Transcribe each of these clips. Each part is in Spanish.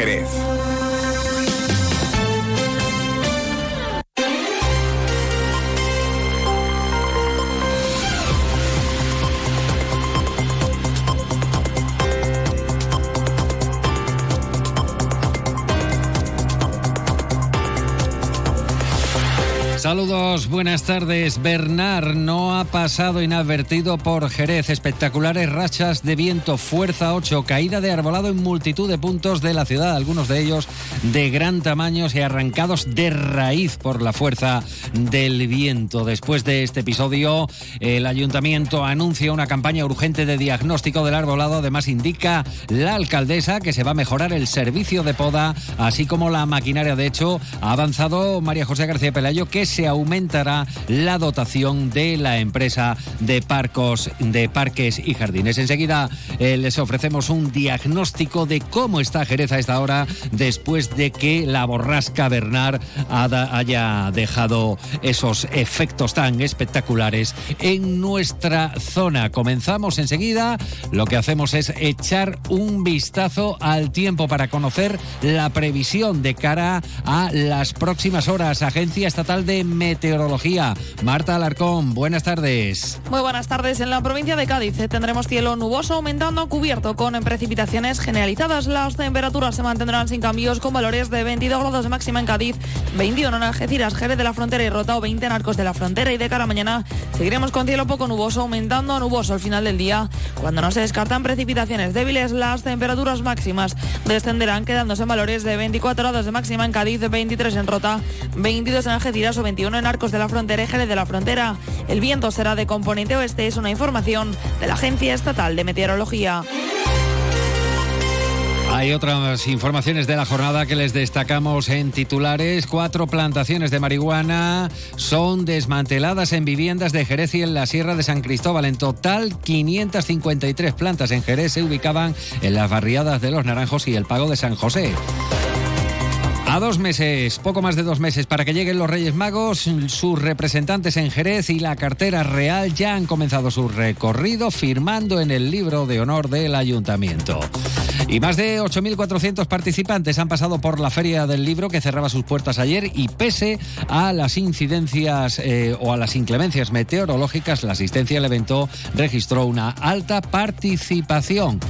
Jerez. Buenas tardes. Bernard no ha pasado inadvertido por Jerez. Espectaculares rachas de viento, fuerza 8, caída de arbolado en multitud de puntos de la ciudad, algunos de ellos de gran tamaño y arrancados de raíz por la fuerza del viento. Después de este episodio, el ayuntamiento anuncia una campaña urgente de diagnóstico del arbolado. Además, indica la alcaldesa que se va a mejorar el servicio de poda, así como la maquinaria. De hecho, ha avanzado María José García Pelayo que se aumentará la dotación de la empresa de parcos, de parques y jardines. Enseguida eh, les ofrecemos un diagnóstico de cómo está Jerez a esta hora después de que la borrasca Bernard haya dejado esos efectos tan espectaculares en nuestra zona. Comenzamos enseguida. Lo que hacemos es echar un vistazo al tiempo para conocer la previsión de cara a las próximas horas. Agencia Estatal de Meteorología. Marta Alarcón, buenas tardes. Muy buenas tardes. En la provincia de Cádiz eh, tendremos cielo nuboso aumentando cubierto con precipitaciones generalizadas. Las temperaturas se mantendrán sin cambios con valores de 22 grados de máxima en Cádiz, 21 en Algeciras, Jerez de la Frontera y Rota o 20 en Arcos de la Frontera. Y de cara a mañana seguiremos con cielo poco nuboso aumentando a nuboso al final del día. Cuando no se descartan precipitaciones débiles, las temperaturas máximas descenderán quedándose en valores de 24 grados de máxima en Cádiz, 23 en Rota, 22 en Algeciras o 21 en Arcos de la Frontera y Jerez de la Frontera. El viento será de componente oeste, es una información de la Agencia Estatal de Meteorología. Hay otras informaciones de la jornada que les destacamos en titulares. Cuatro plantaciones de marihuana son desmanteladas en viviendas de Jerez y en la Sierra de San Cristóbal. En total, 553 plantas en Jerez se ubicaban en las barriadas de Los Naranjos y el Pago de San José. A dos meses, poco más de dos meses para que lleguen los Reyes Magos, sus representantes en Jerez y la cartera real ya han comenzado su recorrido firmando en el libro de honor del ayuntamiento. Y más de 8.400 participantes han pasado por la Feria del Libro que cerraba sus puertas ayer y pese a las incidencias eh, o a las inclemencias meteorológicas, la asistencia al evento registró una alta participación.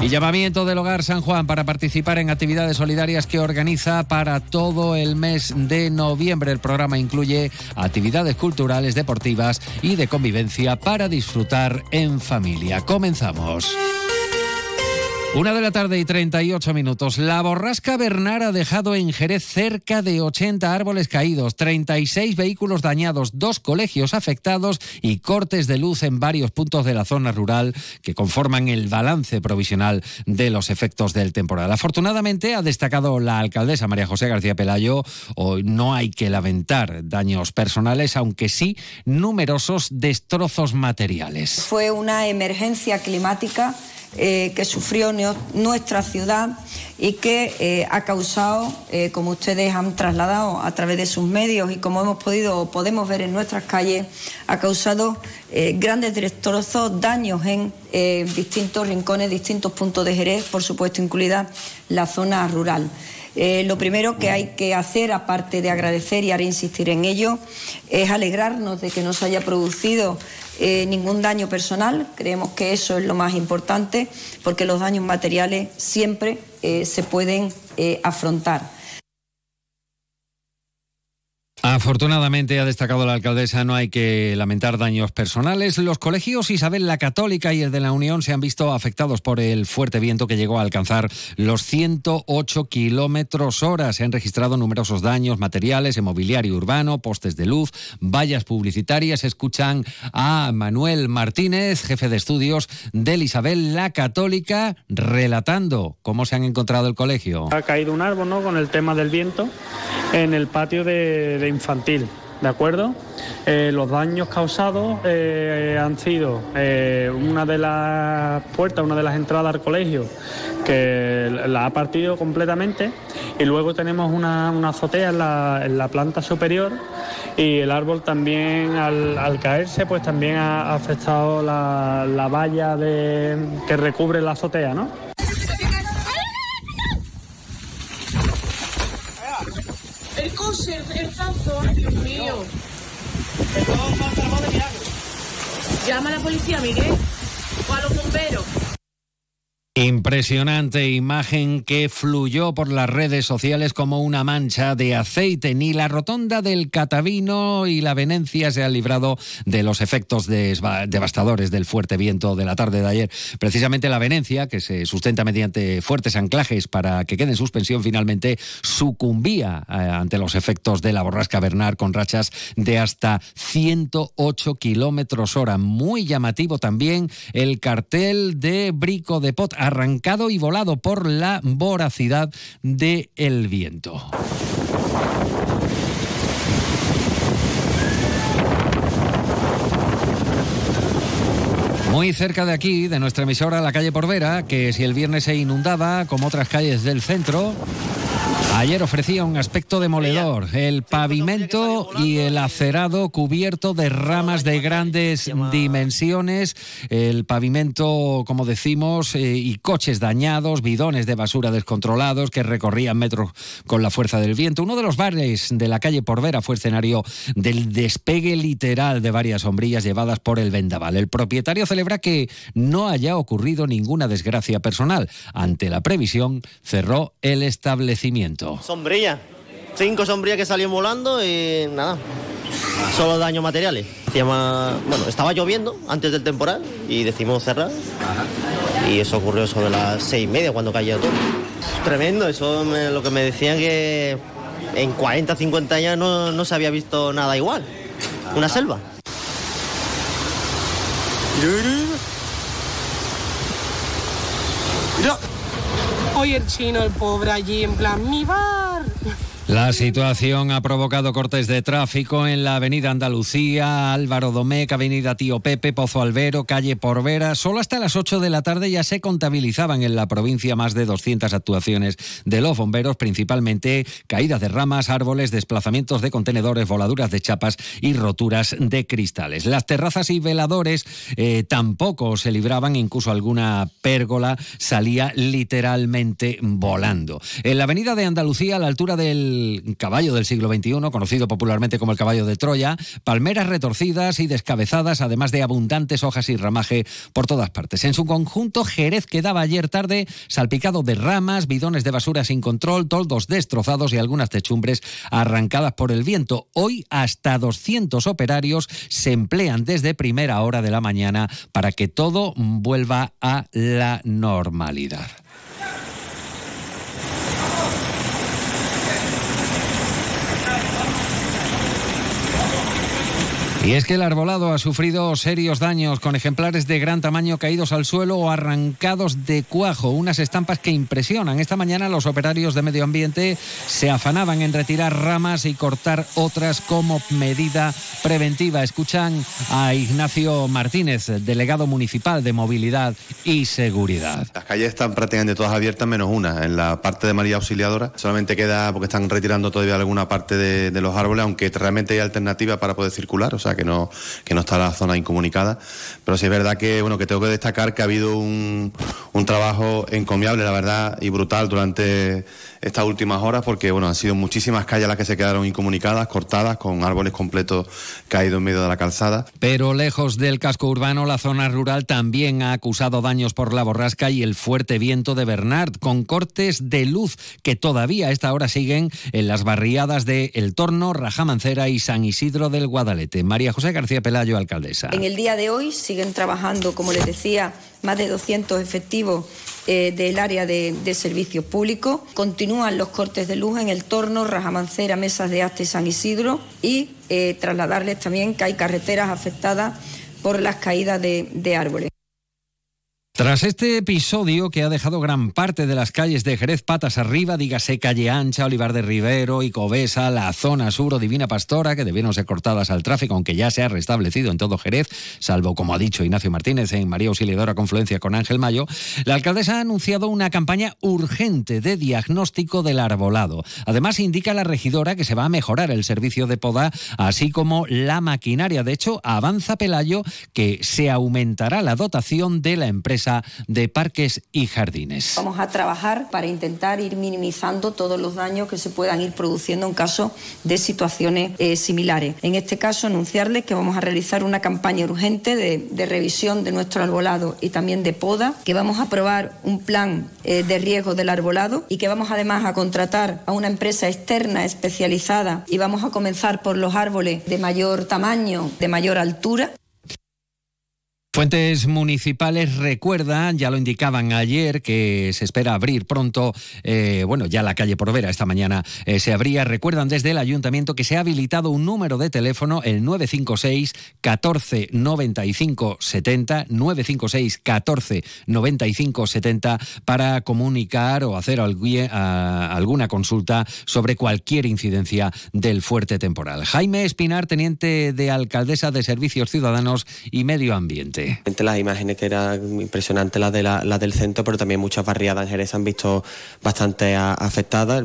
Y llamamiento del Hogar San Juan para participar en actividades solidarias que organiza para todo el mes de noviembre. El programa incluye actividades culturales, deportivas y de convivencia para disfrutar en familia. Comenzamos. Una de la tarde y 38 minutos. La borrasca Bernard ha dejado en Jerez cerca de 80 árboles caídos, 36 vehículos dañados, dos colegios afectados y cortes de luz en varios puntos de la zona rural que conforman el balance provisional de los efectos del temporal. Afortunadamente, ha destacado la alcaldesa María José García Pelayo, hoy no hay que lamentar daños personales, aunque sí numerosos destrozos materiales. Fue una emergencia climática eh, que sufrió nuestra ciudad y que eh, ha causado, eh, como ustedes han trasladado a través de sus medios y como hemos podido o podemos ver en nuestras calles, ha causado grandes destrozos, daños en distintos rincones, distintos puntos de Jerez, por supuesto incluida la zona rural. lo primero que hay que hacer, aparte de agradecer y ahora insistir en ello, es alegrarnos de que no se haya producido eh, ningún daño personal. Creemos que eso es lo más importante porque los daños materiales siempre eh, se pueden eh, afrontar. Afortunadamente, ha destacado la alcaldesa, no hay que lamentar daños personales. Los colegios Isabel la Católica y el de la Unión se han visto afectados por el fuerte viento que llegó a alcanzar los 108 kilómetros hora. Se han registrado numerosos daños materiales, en mobiliario urbano, postes de luz, vallas publicitarias. Escuchan a Manuel Martínez, jefe de estudios del Isabel la Católica, relatando cómo se han encontrado el colegio. Ha caído un árbol ¿no? con el tema del viento en el patio de infantil. ¿De acuerdo? Eh, los daños causados eh, han sido eh, una de las puertas, una de las entradas al colegio, que la ha partido completamente, y luego tenemos una, azotea en la, planta superior, y el árbol también, al, caerse, pues también ha afectado la, la valla de, que recubre la azotea, ¿no? Llama a la policía, Miguel. O a los bomberos. Impresionante imagen que fluyó por las redes sociales como una mancha de aceite. Ni la rotonda del Catavino y la Venencia se han librado de los efectos devastadores del fuerte viento de la tarde de ayer. Precisamente la Venencia, que se sustenta mediante fuertes anclajes para que quede en suspensión, finalmente sucumbía eh, ante los efectos de la borrasca Bernard con rachas de hasta 108 kilómetros hora. Muy llamativo también el cartel de Brico de Pot arrancado y volado por la voracidad del el viento. Muy cerca de aquí, de nuestra emisora, la calle Porvera, que si el viernes se inundaba, como otras calles del centro, Ayer ofrecía un aspecto demoledor. El pavimento y el acerado cubierto de ramas de grandes dimensiones. El pavimento, como decimos, eh, y coches dañados, bidones de basura descontrolados que recorrían metros con la fuerza del viento. Uno de los bares de la calle Porvera fue escenario del despegue literal de varias sombrillas llevadas por el vendaval. El propietario celebra que no haya ocurrido ninguna desgracia personal. Ante la previsión, cerró el establecimiento. Sombrilla. Cinco sombrillas que salían volando y nada. Solo daños materiales. bueno, estaba lloviendo antes del temporal y decidimos cerrar. Y eso ocurrió sobre las seis y media cuando cayó todo. Tremendo, eso es lo que me decían que en 40, 50 años no, no se había visto nada igual. Una selva. El chino, el pobre allí en plan, mi bar. La situación ha provocado cortes de tráfico en la avenida Andalucía, Álvaro Domecq, avenida Tío Pepe, Pozo Albero, calle Porvera. Solo hasta las 8 de la tarde ya se contabilizaban en la provincia más de 200 actuaciones de los bomberos, principalmente caídas de ramas, árboles, desplazamientos de contenedores, voladuras de chapas y roturas de cristales. Las terrazas y veladores eh, tampoco se libraban, incluso alguna pérgola salía literalmente volando. En la avenida de Andalucía, a la altura del caballo del siglo XXI, conocido popularmente como el caballo de Troya, palmeras retorcidas y descabezadas, además de abundantes hojas y ramaje por todas partes. En su conjunto, Jerez quedaba ayer tarde salpicado de ramas, bidones de basura sin control, toldos destrozados y algunas techumbres arrancadas por el viento. Hoy hasta 200 operarios se emplean desde primera hora de la mañana para que todo vuelva a la normalidad. Y es que el arbolado ha sufrido serios daños con ejemplares de gran tamaño caídos al suelo o arrancados de cuajo, unas estampas que impresionan. Esta mañana los operarios de medio ambiente se afanaban en retirar ramas y cortar otras como medida preventiva. Escuchan a Ignacio Martínez, delegado municipal de movilidad y seguridad. Las calles están prácticamente todas abiertas menos una. En la parte de María Auxiliadora solamente queda porque están retirando todavía alguna parte de, los árboles, aunque realmente hay alternativa para poder circular. O sea, que no, que no está la zona incomunicada. Pero sí es verdad que, bueno, que tengo que destacar que ha habido un, un trabajo encomiable, la verdad, y brutal durante estas últimas horas porque bueno, han sido muchísimas calles las que se quedaron incomunicadas, cortadas, con árboles completos caídos en medio de la calzada. Pero lejos del casco urbano, la zona rural también ha acusado daños por la borrasca y el fuerte viento de Bernard, con cortes de luz que todavía a esta hora siguen en las barriadas de El Torno, Rajamancera y San Isidro del Guadalete. José García Pelayo, alcaldesa. En el día de hoy siguen trabajando, como les decía, más de 200 efectivos eh, del área de, servicios públicos. Continúan los cortes de luz en el torno, Rajamancera, Mesas de Aste y San Isidro y eh, trasladarles también que hay carreteras afectadas por las caídas de árboles. Tras este episodio que ha dejado gran parte de las calles de Jerez patas arriba, dígase Calle Ancha, Olivar de Rivero y Cobesa, la zona sur o Divina Pastora, que debieron ser cortadas al tráfico, aunque ya se ha restablecido en todo Jerez, salvo, como ha dicho Ignacio Martínez, en María Auxiliadora Confluencia con Ángel Mayo, la alcaldesa ha anunciado una campaña urgente de diagnóstico del arbolado. Además, indica la regidora que se va a mejorar el servicio de poda, así como la maquinaria. De hecho, avanza Pelayo que se aumentará la dotación de la empresa de Parques y Jardines. Vamos a trabajar para intentar ir minimizando todos los daños que se puedan ir produciendo en caso de situaciones eh, similares. En este caso, anunciarles que vamos a realizar una campaña urgente de, revisión de nuestro arbolado y también de poda, que vamos a aprobar un plan eh, de riesgo del arbolado y que vamos además a contratar a una empresa externa especializada y vamos a comenzar por los árboles de mayor tamaño, de mayor altura. Fuentes municipales recuerdan, ya lo indicaban ayer, que se espera abrir pronto, eh, bueno, ya la calle Porvera esta mañana eh, se abría. Recuerdan desde el ayuntamiento que se ha habilitado un número de teléfono, el 956 14 95 70, 956 14 95 70, para comunicar o hacer alguna consulta sobre cualquier incidencia del fuerte temporal. Jaime Espinar, teniente de alcaldesa de Servicios Ciudadanos y Medio Ambiente. Las imágenes que eran impresionantes las de la, del centro, pero también muchas barriadas en Jerez han visto bastante afectadas.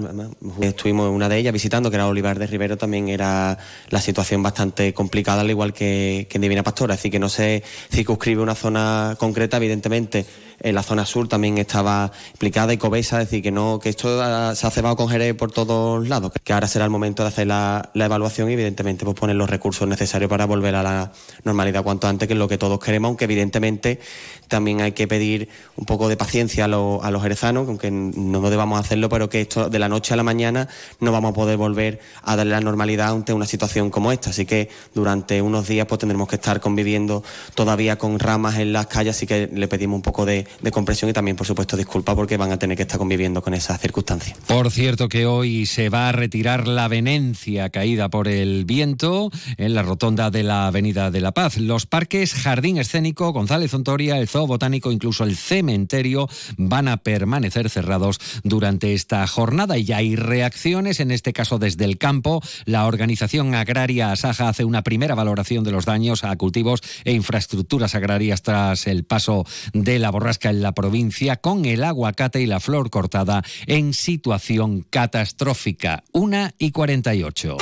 Estuvimos en una de ellas visitando, que era Olivar de Rivero, también era la situación bastante complicada, al igual que, que en Divina Pastora. Así que no se circunscribe una zona concreta, evidentemente en la zona sur también estaba implicada y Cobesa, es decir, que no que esto se ha cebado con Jerez por todos lados, que ahora será el momento de hacer la, evaluación y evidentemente pues poner los recursos necesarios para volver a la normalidad cuanto antes, que es lo que todos queremos, aunque evidentemente también hay que pedir un poco de paciencia a, a los jerezanos, aunque no debamos hacerlo, pero que esto de la noche a la mañana no vamos a poder volver a darle la normalidad ante una situación como esta. Así que durante unos días pues tendremos que estar conviviendo todavía con ramas en las calles, así que le pedimos un poco de, de compresión y también, por supuesto, disculpa porque van a tener que estar conviviendo con esas circunstancias. Por cierto que hoy se va a retirar la venencia caída por el viento en la rotonda de la Avenida de la Paz. Los parques Jardín Escénico, González Ontoria, el Botánico, incluso el cementerio van a permanecer cerrados durante esta jornada y ya hay reacciones, en este caso desde el campo. La organización agraria Asaja hace una primera valoración de los daños a cultivos e infraestructuras agrarias tras el paso de la borrasca en la provincia con el aguacate y la flor cortada en situación catastrófica. Una y 48.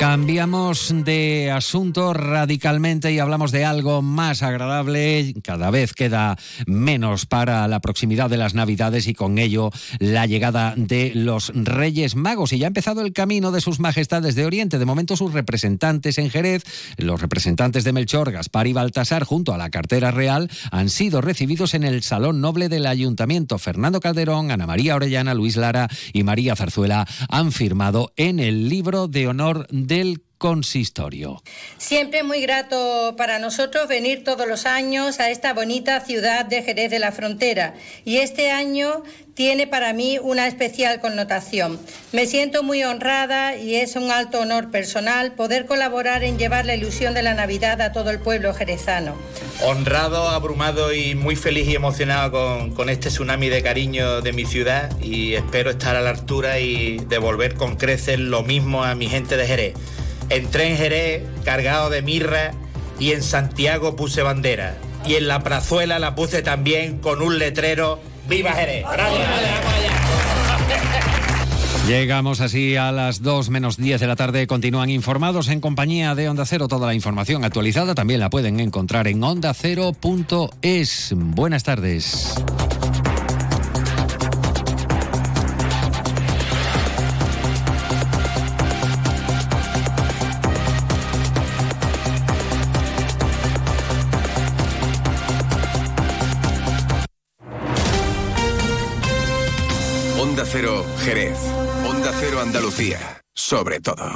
Cambiamos de asunto radicalmente y hablamos de algo más agradable. Cada vez queda menos para la proximidad de las Navidades y con ello la llegada de los Reyes Magos. Y ya ha empezado el camino de sus majestades de Oriente. De momento sus representantes en Jerez, los representantes de Melchor, Gaspar y Baltasar, junto a la cartera real, han sido recibidos en el Salón Noble del Ayuntamiento. Fernando Calderón, Ana María Orellana, Luis Lara y María Zarzuela han firmado en el libro de honor del consistorio. Siempre es muy grato para nosotros venir todos los años a esta bonita ciudad de Jerez de la Frontera y este año tiene para mí una especial connotación. Me siento muy honrada y es un alto honor personal poder colaborar en llevar la ilusión de la Navidad a todo el pueblo jerezano. Honrado, abrumado y muy feliz y emocionado con, con este tsunami de cariño de mi ciudad y espero estar a la altura y devolver con creces lo mismo a mi gente de Jerez. Entré en Jerez cargado de mirra y en Santiago puse bandera. Y en la prazuela la puse también con un letrero ¡Viva Jerez! Llegamos así a las 2 menos 10 de la tarde. Continúan informados en compañía de Onda Cero. Toda la información actualizada también la pueden encontrar en ondacero.es. Buenas tardes. Jerez. Onda Cero Andalucía. Sobre todo.